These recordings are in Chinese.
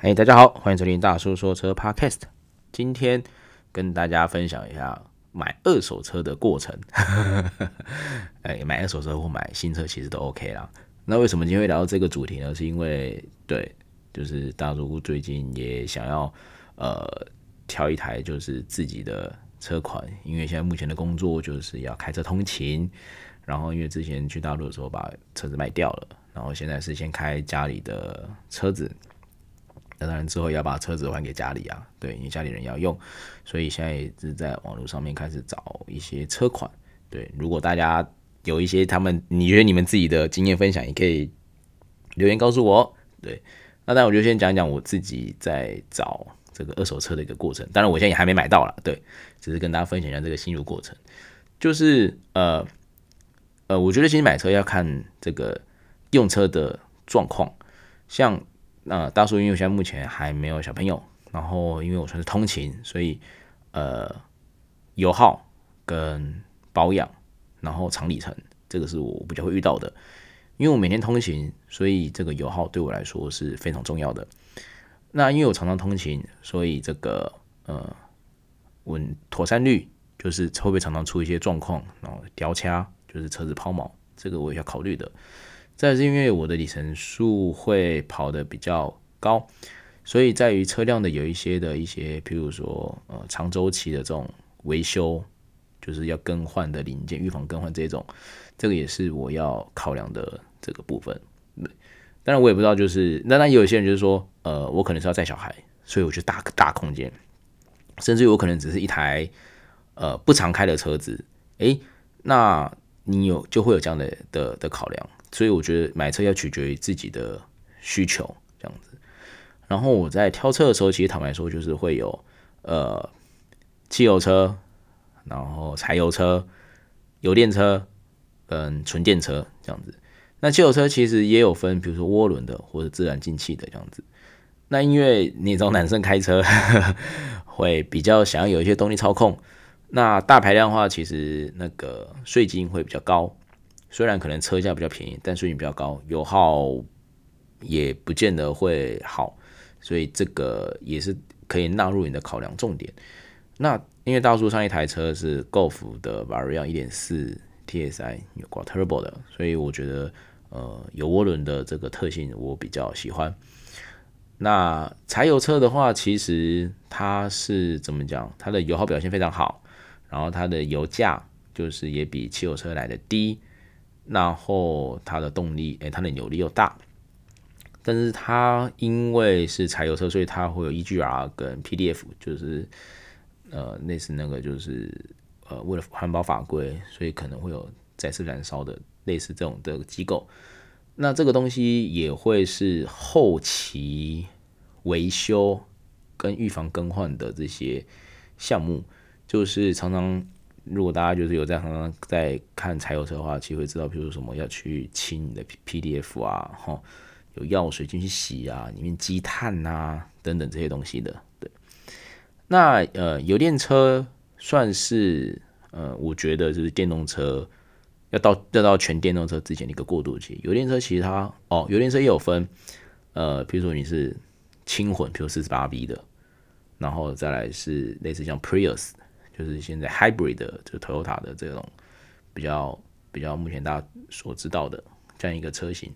嘿大家好，欢迎收听大叔说车 Podcast。今天跟大家分享一下买二手车的过程。哎，买二手车或买新车其实都 OK 啦。那为什么今天会聊到这个主题呢？是因为对，就是大叔最近也想要呃挑一台就是自己的车款，因为现在目前的工作就是要开车通勤，然后因为之前去大陆的时候把车子卖掉了，然后现在是先开家里的车子。那当然之后要把车子还给家里啊，对，因为家里人要用，所以现在也是在网络上面开始找一些车款。对，如果大家有一些他们你觉得你们自己的经验分享，也可以留言告诉我。对，那当然我就先讲讲我自己在找这个二手车的一个过程。当然我现在也还没买到啦，对，只是跟大家分享一下这个心路过程。就是呃呃，我觉得其实买车要看这个用车的状况，像。那大叔因为现在目前还没有小朋友，然后因为我算是通勤，所以呃油耗跟保养，然后长里程，这个是我比较会遇到的。因为我每天通勤，所以这个油耗对我来说是非常重要的。那因为我常常通勤，所以这个呃稳妥善率就是会不会常常出一些状况，然后掉卡就是车子抛锚，这个我也要考虑的。再是因为我的里程数会跑得比较高，所以在于车辆的有一些的一些，譬如说呃长周期的这种维修，就是要更换的零件，预防更换这种，这个也是我要考量的这个部分。当然我也不知道，就是那那有些人就是说，呃，我可能是要载小孩，所以我去大大空间，甚至于我可能只是一台呃不常开的车子，诶，那你有就会有这样的的的考量。所以我觉得买车要取决于自己的需求这样子。然后我在挑车的时候，其实坦白说，就是会有呃汽油车，然后柴油车、油电车跟纯电车这样子。那汽油车其实也有分，比如说涡轮的或者自然进气的这样子。那因为你从男生开车 会比较想要有一些动力操控，那大排量的话，其实那个税金会比较高。虽然可能车价比较便宜，但税金比较高，油耗也不见得会好，所以这个也是可以纳入你的考量重点。那因为大叔上一台车是 Golf 的 Variant 1.4 TSI 有挂 Turbo 的，所以我觉得呃有涡轮的这个特性我比较喜欢。那柴油车的话，其实它是怎么讲？它的油耗表现非常好，然后它的油价就是也比汽油车来的低。然后它的动力，诶，它的扭力又大，但是它因为是柴油车，所以它会有 EGR 跟 PDF，就是呃类似那个就是呃为了环保法规，所以可能会有再次燃烧的类似这种的机构。那这个东西也会是后期维修跟预防更换的这些项目，就是常常。如果大家就是有在常常在看柴油车的话，其实会知道，比如说什么要去清你的 PDF 啊，哈，有药水进去洗啊，里面积碳啊等等这些东西的。对，那呃，油电车算是呃，我觉得就是电动车要到要到全电动车之前的一个过渡期。油电车其实它哦，油电车也有分，呃，比如说你是轻混，比如四十八 V 的，然后再来是类似像 Prius。就是现在 hybrid 的，就是 Toyota 的这种比较比较目前大家所知道的这样一个车型。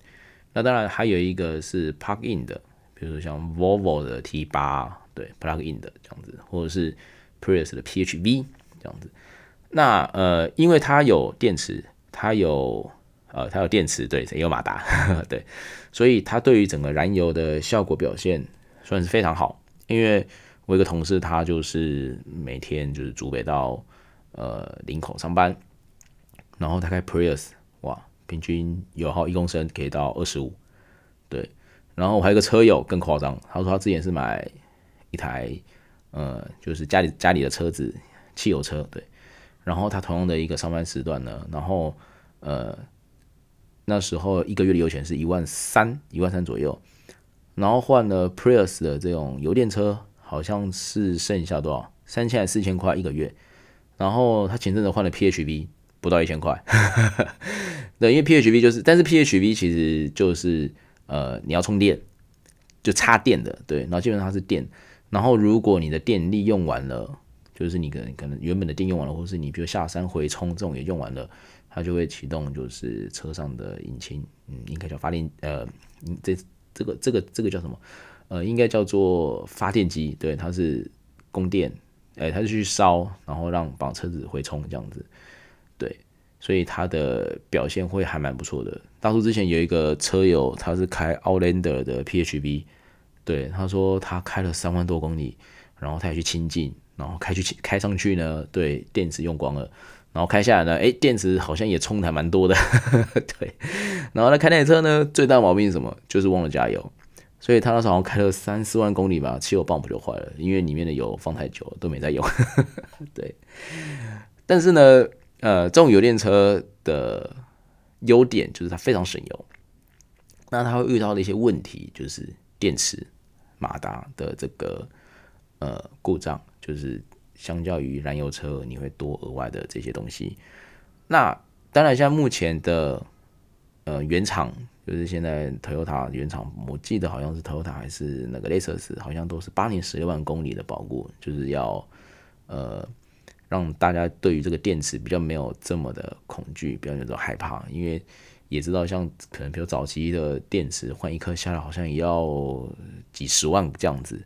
那当然还有一个是 plug in 的，比如说像 Volvo 的 T8，对 plug in 的这样子，或者是 Prius 的 PHV 这样子。那呃，因为它有电池，它有呃它有电池，对，也有马达，对，所以它对于整个燃油的效果表现算是非常好，因为。我一个同事，他就是每天就是竹北到呃林口上班，然后他开 Prius，哇，平均油耗一公升可以到二十五，对。然后我还有个车友更夸张，他说他之前是买一台呃就是家里家里的车子汽油车，对。然后他同样的一个上班时段呢，然后呃那时候一个月的油钱是一万三一万三左右，然后换了 Prius 的这种油电车。好像是剩下多少三千还是四千块一个月，然后他前阵子换了 PHV，不到一千块。对，因为 PHV 就是，但是 PHV 其实就是呃你要充电，就插电的，对，然后基本上它是电。然后如果你的电力用完了，就是你可能可能原本的电用完了，或是你比如下山回充这种也用完了，它就会启动就是车上的引擎，嗯，应该叫发电，呃，这这个这个这个叫什么？呃，应该叫做发电机，对，它是供电，哎，它是去烧，然后让把车子回充这样子，对，所以它的表现会还蛮不错的。大叔之前有一个车友，他是开 Outlander 的 PHV，对，他说他开了三万多公里，然后他也去清近，然后开去开上去呢，对，电池用光了，然后开下来呢，哎，电池好像也充的还蛮多的，对，然后他开那台车呢，最大毛病是什么？就是忘了加油。所以他那时候好像开了三四万公里吧，汽油泵不就坏了，因为里面的油放太久了，都没在用。对，但是呢，呃，这种油电车的优点就是它非常省油。那它会遇到的一些问题就是电池马达的这个呃故障，就是相较于燃油车，你会多额外的这些东西。那当然，像目前的呃原厂。就是现在 Toyota 原厂，我记得好像是 Toyota 还是那个 Lexus，好像都是八年十六万公里的保固，就是要呃让大家对于这个电池比较没有这么的恐惧，比较没有这么害怕，因为也知道像可能比如早期的电池换一颗下来好像也要几十万这样子，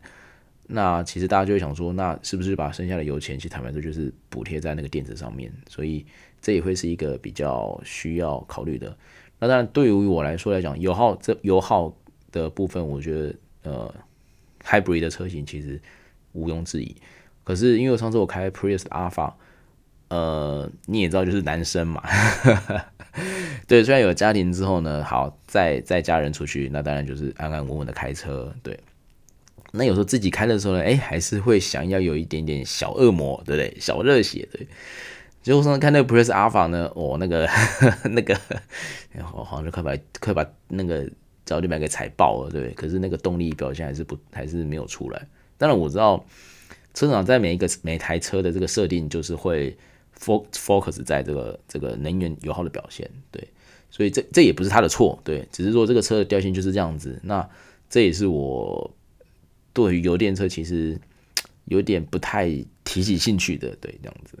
那其实大家就会想说，那是不是把剩下的油钱，其实坦白说就是补贴在那个电池上面，所以这也会是一个比较需要考虑的。那当然，对于我来说来讲，油耗这油耗的部分，我觉得呃，Hybrid 的车型其实毋庸置疑。可是因为我上次我开 Prius Alpha，呃，你也知道就是男生嘛，对，虽然有家庭之后呢，好再再家人出去，那当然就是安安稳稳的开车，对。那有时候自己开的时候呢，哎，还是会想要有一点点小恶魔，对不对？小热血，对。结果上次看那个 Press Alpha 呢，哦，那个 那个，我好像就快把快把那个脚底板给踩爆了，对。可是那个动力表现还是不还是没有出来。当然我知道车厂在每一个每台车的这个设定就是会 focus 在这个这个能源油耗的表现，对。所以这这也不是他的错，对，只是说这个车的调性就是这样子。那这也是我对于油电车其实有点不太提起兴趣的，对，这样子。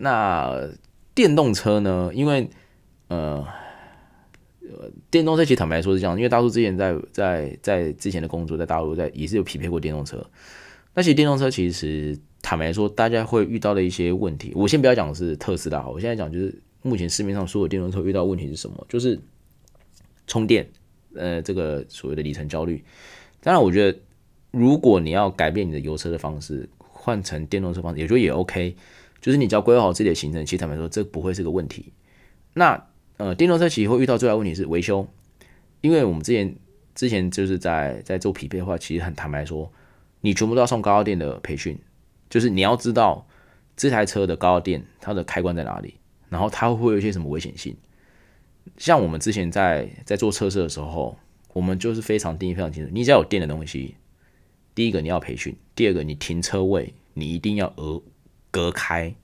那电动车呢？因为呃，电动车其实坦白说是这样，因为大叔之前在在在之前的工作在大陆在也是有匹配过电动车。那其实电动车其实坦白说，大家会遇到的一些问题，我先不要讲是特斯拉，我现在讲就是目前市面上所有电动车遇到问题是什么？就是充电，呃，这个所谓的里程焦虑。当然，我觉得如果你要改变你的油车的方式，换成电动车方式，也就也 OK。就是你只要规划好自己的行程，其实坦白说，这不会是个问题。那呃，电动车其实会遇到最大问题是维修，因为我们之前之前就是在在做匹配的话，其实很坦白说，你全部都要送高压电的培训，就是你要知道这台车的高压电它的开关在哪里，然后它会有一些什么危险性。像我们之前在在做测试的时候，我们就是非常定义非常清楚，你只要有电的东西，第一个你要培训，第二个你停车位你一定要额。隔开，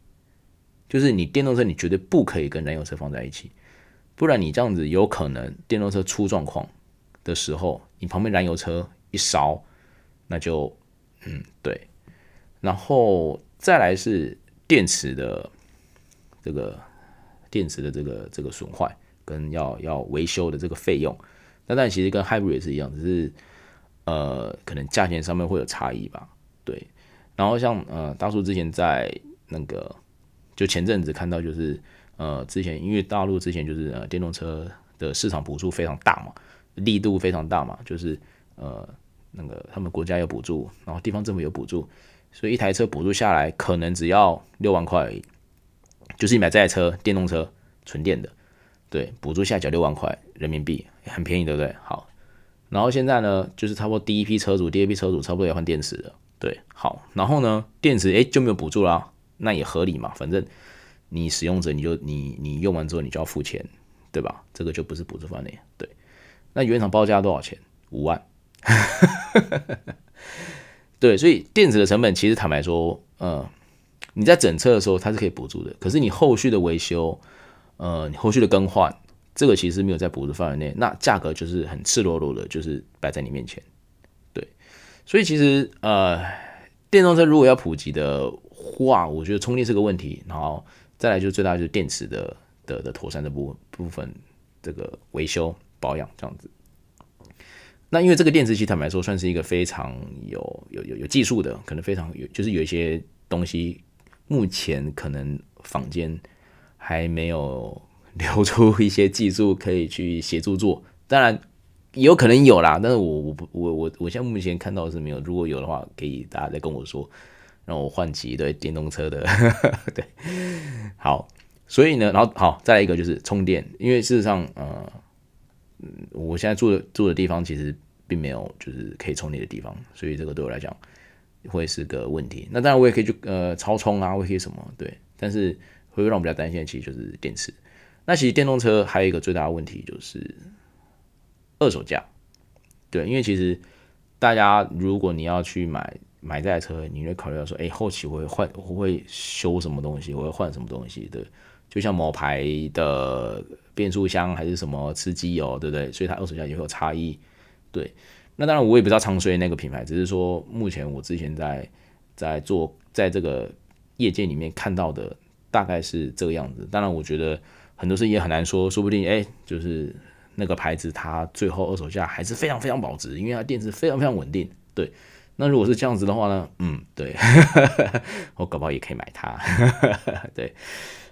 就是你电动车，你绝对不可以跟燃油车放在一起，不然你这样子有可能电动车出状况的时候，你旁边燃油车一烧，那就嗯对，然后再来是电池的这个电池的这个这个损坏跟要要维修的这个费用，那但其实跟 Hybrid 也是一样，只是呃可能价钱上面会有差异吧，对。然后像呃大叔之前在那个就前阵子看到就是呃之前因为大陆之前就是呃电动车的市场补助非常大嘛，力度非常大嘛，就是呃那个他们国家有补助，然后地方政府有补助，所以一台车补助下来可能只要六万块而已，就是你买这台车电动车纯电的，对，补助下缴六万块人民币，很便宜对不对？好，然后现在呢就是差不多第一批车主、第二批车主差不多要换电池了。对，好，然后呢，电池诶就没有补助啦，那也合理嘛，反正你使用者你就你你用完之后你就要付钱，对吧？这个就不是补助范围。对，那原厂报价多少钱？五万。对，所以电池的成本其实坦白说，呃，你在整车的时候它是可以补助的，可是你后续的维修，呃，你后续的更换，这个其实没有在补助范围内，那价格就是很赤裸裸的，就是摆在你面前。所以其实呃，电动车如果要普及的话，我觉得充电是个问题，然后再来就是最大就是电池的的的妥善的部部分，这个维修保养这样子。那因为这个电池其实坦白说算是一个非常有有有有技术的，可能非常有就是有一些东西目前可能坊间还没有 流出一些技术可以去协助做，当然。有可能有啦，但是我我不我我我现在目前看到的是没有。如果有的话，可以大家再跟我说，让我换骑对电动车的。对，好，所以呢，然后好，再来一个就是充电，因为事实上，呃，我现在住的住的地方其实并没有就是可以充电的地方，所以这个对我来讲会是个问题。那当然我也可以去呃超充啊，我也可以什么对，但是会让我比较担心的其实就是电池。那其实电动车还有一个最大的问题就是。二手价，对，因为其实大家如果你要去买买这台车，你会考虑到说，哎，后期我会换，我会修什么东西，我会换什么东西，对，就像某牌的变速箱还是什么吃机油，对不对？所以它二手价也会有差异，对。那当然我也不知道长水那个品牌，只是说目前我之前在在做在这个业界里面看到的大概是这个样子。当然我觉得很多事情也很难说，说不定哎，就是。那个牌子它最后二手价还是非常非常保值，因为它电池非常非常稳定。对，那如果是这样子的话呢？嗯，对，我搞不好也可以买它。对，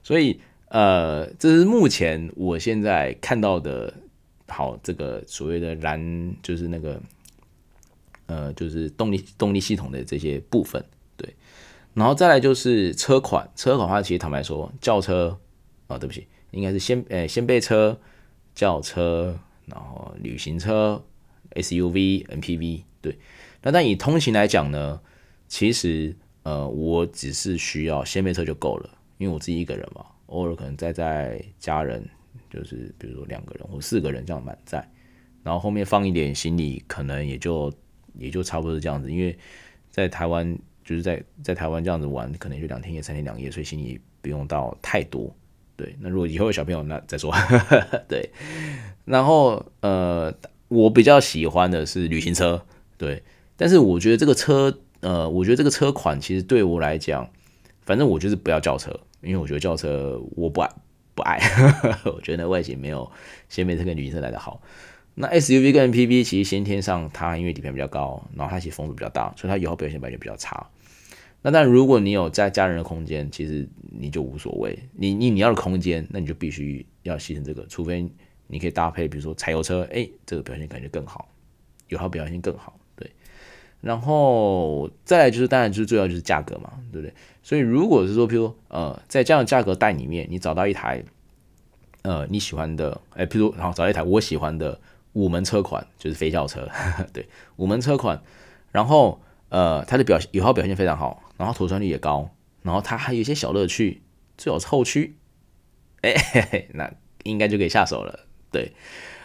所以呃，这是目前我现在看到的，好，这个所谓的燃就是那个呃，就是动力动力系统的这些部分。对，然后再来就是车款，车款的话，其实坦白说，轿车哦，对不起，应该是先呃先备车。轿车，然后旅行车，SUV、MPV，对。那但以通勤来讲呢，其实呃，我只是需要掀背车就够了，因为我自己一个人嘛，偶尔可能载载家人，就是比如说两个人或四个人这样满载，然后后面放一点行李，可能也就也就差不多是这样子。因为在台湾，就是在在台湾这样子玩，可能就两天一夜、三天两夜，所以行李不用到太多。对，那如果以后有小朋友，那再说。对，然后呃，我比较喜欢的是旅行车，对，但是我觉得这个车，呃，我觉得这个车款其实对我来讲，反正我就是不要轿车，因为我觉得轿车我不爱不爱，我觉得那外形没有掀背车跟旅行车来的好。那 SUV 跟 MPV 其实先天上它因为底盘比较高，然后它其实风阻比较大，所以它油耗表现本来就比较差。那但如果你有在家人的空间，其实你就无所谓。你你你要的空间，那你就必须要牺牲这个，除非你可以搭配，比如说柴油车，哎、这个表现感觉更好，油耗表现更好，对。然后再来就是，当然就是最要就是价格嘛，对不对？所以如果是说，譬如呃，在这样的价格带里面，你找到一台呃你喜欢的，哎、譬如然后找一台我喜欢的五门车款，就是非轿车，呵 呵对，五门车款，然后呃，它的表现油耗表现非常好。然后妥善率也高，然后它还有一些小乐趣，最好是后驱，哎嘿嘿，那应该就可以下手了。对，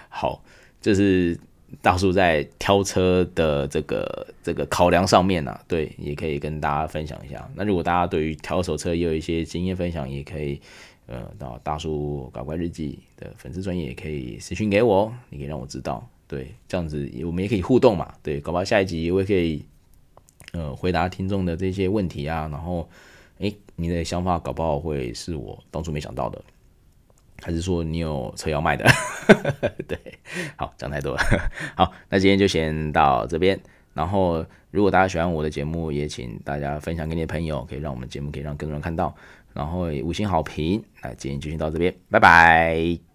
好，就是大叔在挑车的这个这个考量上面呢、啊，对，也可以跟大家分享一下。那如果大家对于挑手车也有一些经验分享，也可以呃到大叔搞怪日记的粉丝专页也可以私讯给我，你可以让我知道。对，这样子我们也可以互动嘛。对，搞不好下一集我也可以。呃，回答听众的这些问题啊，然后，诶，你的想法搞不好会是我当初没想到的，还是说你有车要卖的？对，好，讲太多了。好，那今天就先到这边。然后，如果大家喜欢我的节目，也请大家分享给你的朋友，可以让我们节目可以让更多人看到。然后，五星好评。那今天就先到这边，拜拜。